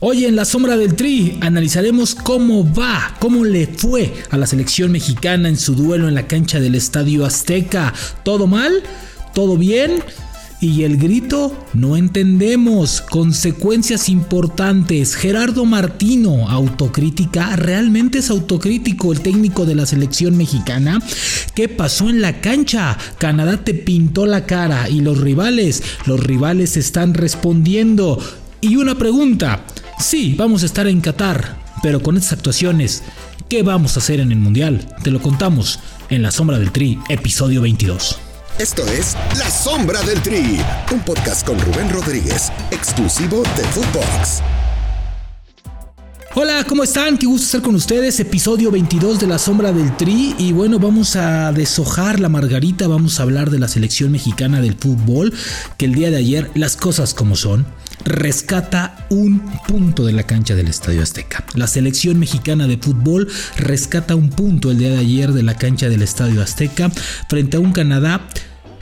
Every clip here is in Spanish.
Hoy en la sombra del Tri analizaremos cómo va, cómo le fue a la selección mexicana en su duelo en la cancha del Estadio Azteca. ¿Todo mal? ¿Todo bien? Y el grito, no entendemos. Consecuencias importantes. Gerardo Martino, autocrítica. ¿Realmente es autocrítico el técnico de la selección mexicana? ¿Qué pasó en la cancha? Canadá te pintó la cara y los rivales, los rivales están respondiendo. Y una pregunta, Sí, vamos a estar en Qatar, pero con estas actuaciones, ¿qué vamos a hacer en el Mundial? Te lo contamos en La Sombra del Tri, episodio 22. Esto es La Sombra del Tri, un podcast con Rubén Rodríguez, exclusivo de Footbox. Hola, ¿cómo están? Qué gusto estar con ustedes. Episodio 22 de La Sombra del Tri. Y bueno, vamos a deshojar la margarita. Vamos a hablar de la selección mexicana del fútbol. Que el día de ayer, las cosas como son, rescata un punto de la cancha del Estadio Azteca. La selección mexicana de fútbol rescata un punto el día de ayer de la cancha del Estadio Azteca frente a un Canadá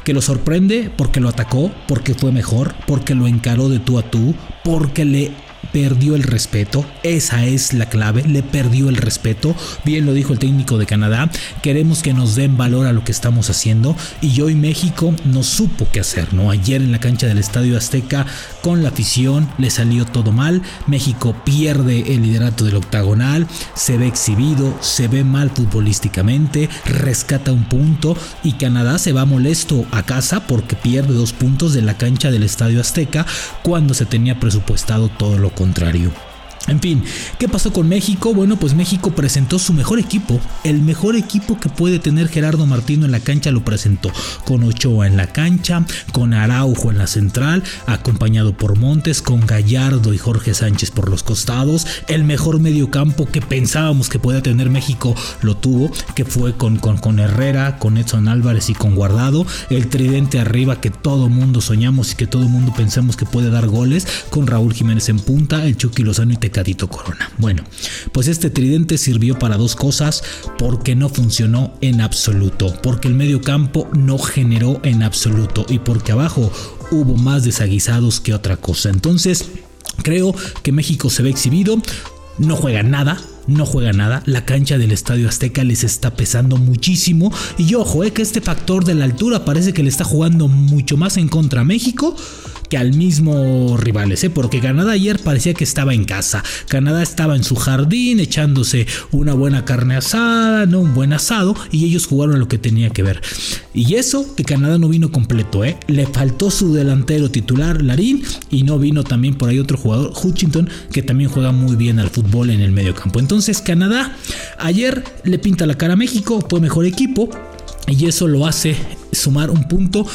que lo sorprende porque lo atacó, porque fue mejor, porque lo encaró de tú a tú, porque le perdió el respeto. Esa es la clave, le perdió el respeto. Bien lo dijo el técnico de Canadá, queremos que nos den valor a lo que estamos haciendo y hoy México no supo qué hacer, ¿no? Ayer en la cancha del Estadio Azteca con la afición le salió todo mal, México pierde el liderato del octagonal, se ve exhibido, se ve mal futbolísticamente, rescata un punto y Canadá se va molesto a casa porque pierde dos puntos de la cancha del Estadio Azteca cuando se tenía presupuestado todo lo contrario contrario. En fin, ¿qué pasó con México? Bueno, pues México presentó su mejor equipo. El mejor equipo que puede tener Gerardo Martino en la cancha lo presentó. Con Ochoa en la cancha, con Araujo en la central, acompañado por Montes, con Gallardo y Jorge Sánchez por los costados. El mejor mediocampo que pensábamos que podía tener México lo tuvo, que fue con, con, con Herrera, con Edson Álvarez y con Guardado. El tridente arriba que todo mundo soñamos y que todo mundo pensamos que puede dar goles, con Raúl Jiménez en punta, el Chucky Lozano y Corona. Bueno, pues este tridente sirvió para dos cosas porque no funcionó en absoluto, porque el medio campo no generó en absoluto y porque abajo hubo más desaguisados que otra cosa. Entonces, creo que México se ve exhibido, no juega nada, no juega nada. La cancha del Estadio Azteca les está pesando muchísimo. Y ojo, eh, que este factor de la altura parece que le está jugando mucho más en contra a México al mismo rivales, ¿eh? porque Canadá ayer parecía que estaba en casa. Canadá estaba en su jardín echándose una buena carne asada, no un buen asado, y ellos jugaron lo que tenía que ver. Y eso que Canadá no vino completo, ¿eh? le faltó su delantero titular, Larín, y no vino también por ahí otro jugador, Hutchinson, que también juega muy bien al fútbol en el medio campo. Entonces Canadá ayer le pinta la cara a México, fue mejor equipo, y eso lo hace sumar un punto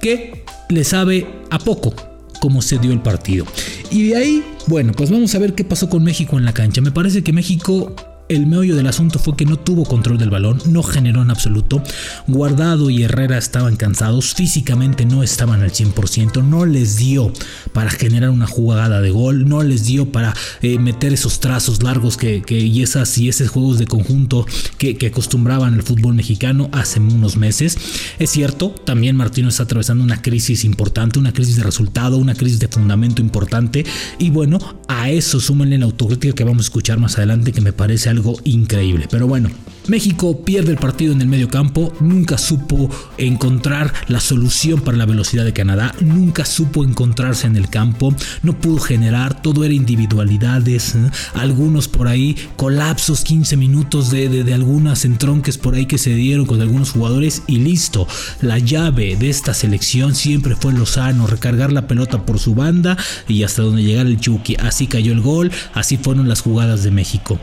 que le sabe a poco cómo se dio el partido. Y de ahí, bueno, pues vamos a ver qué pasó con México en la cancha. Me parece que México el meollo del asunto fue que no tuvo control del balón, no generó en absoluto. Guardado y Herrera estaban cansados, físicamente no estaban al 100%, no les dio para generar una jugada de gol, no les dio para eh, meter esos trazos largos que, y, esas, y esos juegos de conjunto que, acostumbraban el fútbol mexicano hace unos meses. Es cierto, también Martino está atravesando una crisis importante, una crisis de resultado, una crisis de fundamento importante. Y bueno, a eso súmenle la autocrítica que vamos a escuchar más adelante, que me parece increíble. Pero bueno, México pierde el partido en el medio campo, nunca supo encontrar la solución para la velocidad de Canadá, nunca supo encontrarse en el campo, no pudo generar, todo era individualidades, ¿eh? algunos por ahí colapsos, 15 minutos de, de, de algunas entronques por ahí que se dieron con algunos jugadores y listo. La llave de esta selección siempre fue Lozano, recargar la pelota por su banda y hasta donde llegara el Chucky. Así cayó el gol, así fueron las jugadas de México.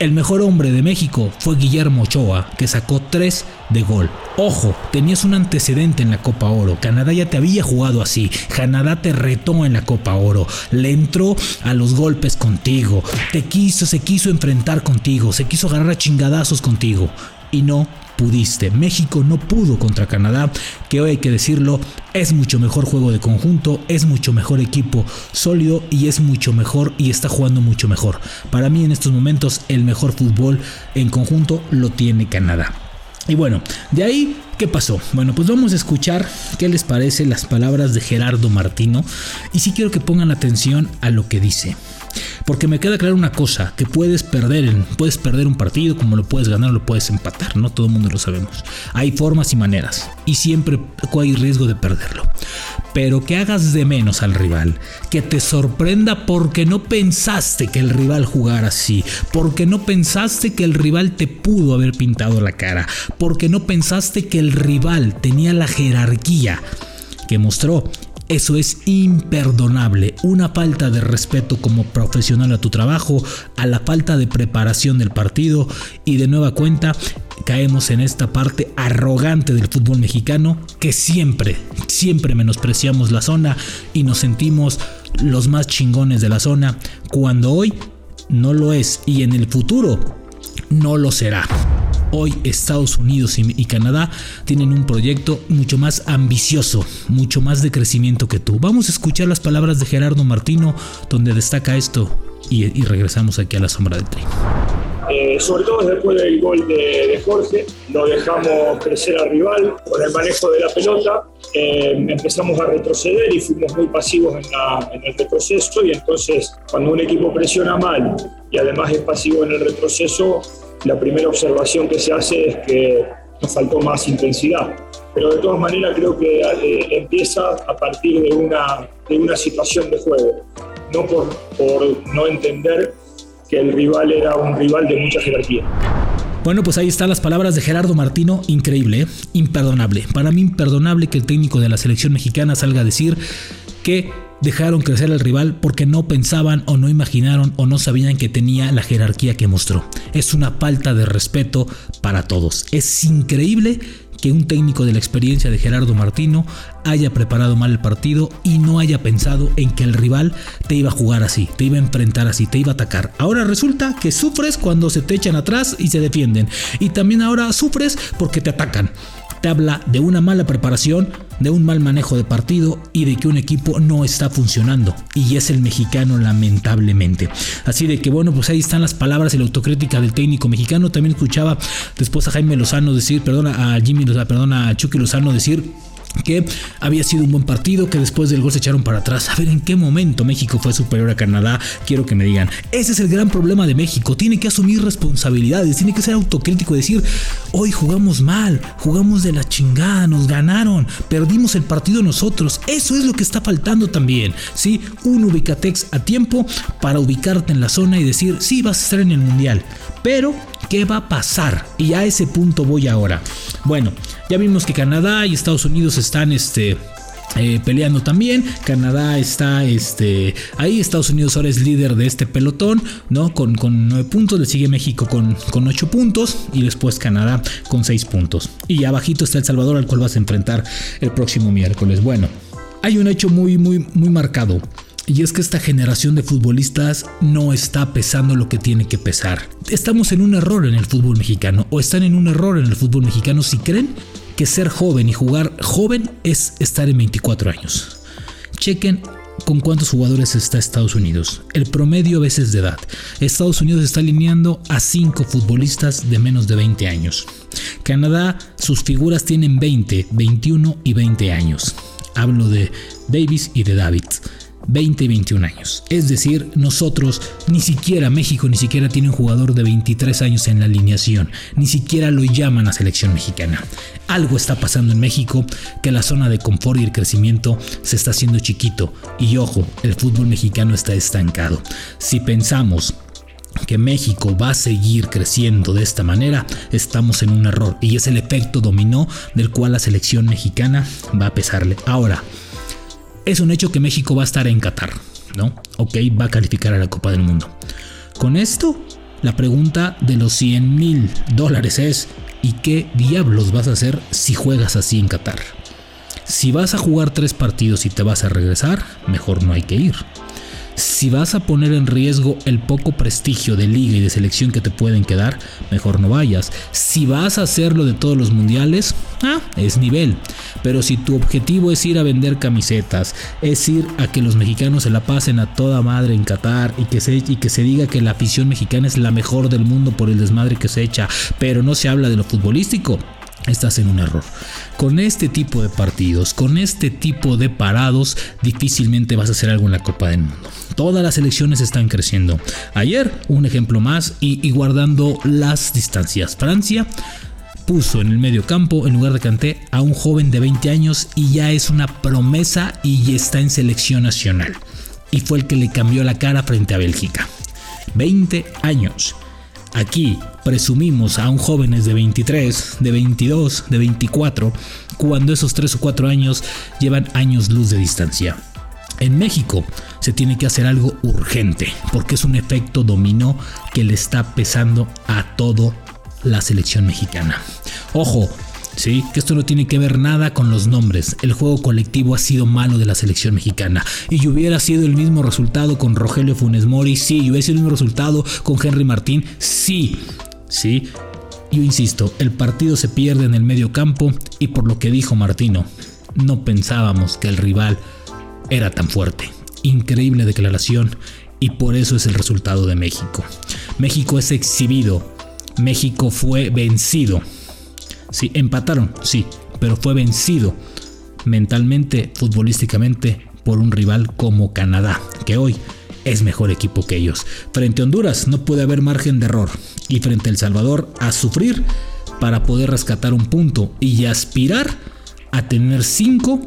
El mejor hombre de México fue Guillermo Ochoa, que sacó 3 de gol. Ojo, tenías un antecedente en la Copa Oro. Canadá ya te había jugado así. Canadá te retó en la Copa Oro. Le entró a los golpes contigo. Te quiso, se quiso enfrentar contigo. Se quiso agarrar a chingadazos contigo. Y no pudiste. México no pudo contra Canadá, que hoy hay que decirlo, es mucho mejor juego de conjunto, es mucho mejor equipo sólido y es mucho mejor y está jugando mucho mejor. Para mí en estos momentos el mejor fútbol en conjunto lo tiene Canadá. Y bueno, de ahí, ¿qué pasó? Bueno, pues vamos a escuchar qué les parece las palabras de Gerardo Martino y sí quiero que pongan atención a lo que dice. Porque me queda claro una cosa, que puedes perder, puedes perder un partido como lo puedes ganar lo puedes empatar, no todo el mundo lo sabemos. Hay formas y maneras y siempre hay riesgo de perderlo. Pero que hagas de menos al rival, que te sorprenda porque no pensaste que el rival jugara así, porque no pensaste que el rival te pudo haber pintado la cara, porque no pensaste que el rival tenía la jerarquía que mostró eso es imperdonable. Una falta de respeto como profesional a tu trabajo, a la falta de preparación del partido y de nueva cuenta caemos en esta parte arrogante del fútbol mexicano que siempre, siempre menospreciamos la zona y nos sentimos los más chingones de la zona cuando hoy no lo es y en el futuro no lo será. Hoy Estados Unidos y, Canadá tienen un proyecto mucho más ambicioso, mucho más de crecimiento que tú. Vamos a escuchar las palabras de Gerardo Martino donde destaca esto y, regresamos aquí a la sombra del tren. Eh, sobre todo después del gol de, Jorge, lo dejamos crecer al rival con el manejo de la pelota, eh, empezamos a retroceder y fuimos muy pasivos en, en, el retroceso y entonces cuando un equipo presiona mal y además es pasivo en el retroceso, la primera observación que se hace es que nos faltó más intensidad. Pero de todas maneras creo que eh, empieza a partir de una, de una situación de juego, no por, por no entender que el rival era un rival de mucha jerarquía. Bueno, pues ahí están las palabras de Gerardo Martino, increíble, ¿eh? imperdonable. Para mí imperdonable que el técnico de la selección mexicana salga a decir que dejaron crecer al rival porque no pensaban o no imaginaron o no sabían que tenía la jerarquía que mostró. Es una falta de respeto para todos. Es increíble que un técnico de la experiencia de Gerardo Martino haya preparado mal el partido y no haya pensado en que el rival te iba a jugar así, te iba a enfrentar así, te iba a atacar. Ahora resulta que sufres cuando se te echan atrás y se defienden. Y también ahora sufres porque te atacan habla de una mala preparación, de un mal manejo de partido y de que un equipo no está funcionando. Y es el mexicano lamentablemente. Así de que bueno, pues ahí están las palabras y la autocrítica del técnico mexicano. También escuchaba después a Jaime Lozano decir, perdona, a Jimmy perdona, a Chucky Lozano decir que había sido un buen partido, que después del gol se echaron para atrás. A ver en qué momento México fue superior a Canadá. Quiero que me digan, ese es el gran problema de México. Tiene que asumir responsabilidades, tiene que ser autocrítico y decir, hoy jugamos mal, jugamos de la chingada, nos ganaron, perdimos el partido nosotros. Eso es lo que está faltando también. ¿sí? Un ubicatex a tiempo para ubicarte en la zona y decir, sí, vas a estar en el mundial. Pero, ¿qué va a pasar? Y a ese punto voy ahora. Bueno, ya vimos que Canadá y Estados Unidos están este, eh, peleando también. Canadá está este, ahí. Estados Unidos ahora es líder de este pelotón, ¿no? Con, con 9 puntos. Le sigue México con, con 8 puntos. Y después Canadá con 6 puntos. Y abajito está El Salvador, al cual vas a enfrentar el próximo miércoles. Bueno, hay un hecho muy, muy, muy marcado. Y es que esta generación de futbolistas no está pesando lo que tiene que pesar. Estamos en un error en el fútbol mexicano o están en un error en el fútbol mexicano si creen que ser joven y jugar joven es estar en 24 años. Chequen con cuántos jugadores está Estados Unidos. El promedio a veces de edad. Estados Unidos está alineando a 5 futbolistas de menos de 20 años. Canadá, sus figuras tienen 20, 21 y 20 años. Hablo de Davis y de David. 20 y 21 años. Es decir, nosotros, ni siquiera México, ni siquiera tiene un jugador de 23 años en la alineación, ni siquiera lo llaman a selección mexicana. Algo está pasando en México que la zona de confort y el crecimiento se está haciendo chiquito. Y ojo, el fútbol mexicano está estancado. Si pensamos que México va a seguir creciendo de esta manera, estamos en un error y es el efecto dominó del cual la selección mexicana va a pesarle. Ahora, es un hecho que México va a estar en Qatar, ¿no? Ok, va a calificar a la Copa del Mundo. Con esto, la pregunta de los 100 mil dólares es, ¿y qué diablos vas a hacer si juegas así en Qatar? Si vas a jugar tres partidos y te vas a regresar, mejor no hay que ir si vas a poner en riesgo el poco prestigio de liga y de selección que te pueden quedar, mejor no vayas. Si vas a hacerlo de todos los mundiales, ah, es nivel. Pero si tu objetivo es ir a vender camisetas, es ir a que los mexicanos se la pasen a toda madre en Qatar y que se, y que se diga que la afición mexicana es la mejor del mundo por el desmadre que se echa, pero no se habla de lo futbolístico, estás en un error. Con este tipo de partidos, con este tipo de parados, difícilmente vas a hacer algo en la Copa del Mundo. Todas las elecciones están creciendo. Ayer, un ejemplo más y, guardando las distancias. Francia puso en el medio campo, en lugar de Canté, a un joven de 20 años y ya es una promesa y está en selección nacional. Y fue el que le cambió la cara frente a Bélgica. 20 años. Aquí presumimos a un jóvenes de 23, de 22, de 24, cuando esos 3 o 4 años llevan años luz de distancia. En México se tiene que hacer algo urgente, porque es un efecto dominó que le está pesando a toda la selección mexicana. Ojo, Sí, que esto no tiene que ver nada con los nombres. El juego colectivo ha sido malo de la selección mexicana. Y hubiera sido el mismo resultado con Rogelio Funes Mori, sí. Y hubiera sido el mismo resultado con Henry Martín, sí. Sí. Yo insisto, el partido se pierde en el medio campo y por lo que dijo Martino, no pensábamos que el rival era tan fuerte. Increíble declaración y por eso es el resultado de México. México es exhibido. México fue vencido. Sí, empataron, sí, pero fue vencido mentalmente, futbolísticamente, por un rival como Canadá, que hoy es mejor equipo que ellos. Frente a Honduras no puede haber margen de error y frente a El Salvador a sufrir para poder rescatar un punto y aspirar a tener cinco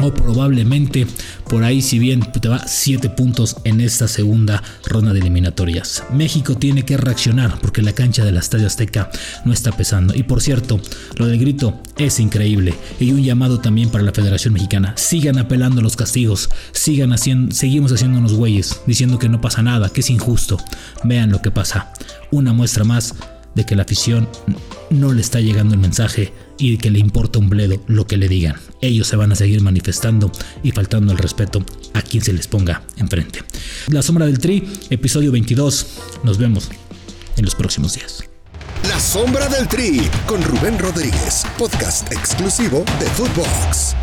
o probablemente por ahí si bien te va 7 puntos en esta segunda ronda de eliminatorias. México tiene que reaccionar porque la cancha del Estadio Azteca no está pesando. Y por cierto, lo del grito es increíble y un llamado también para la Federación Mexicana. Sigan apelando los castigos, sigan haciendo, seguimos haciendo unos güeyes diciendo que no pasa nada, que es injusto. Vean lo que pasa. Una muestra más de que la afición no le está llegando el mensaje y que le importa un bledo lo que le digan. Ellos se van a seguir manifestando y faltando el respeto a quien se les ponga enfrente. La sombra del tri, episodio 22. Nos vemos en los próximos días. La sombra del tri con Rubén Rodríguez, podcast exclusivo de Footbox.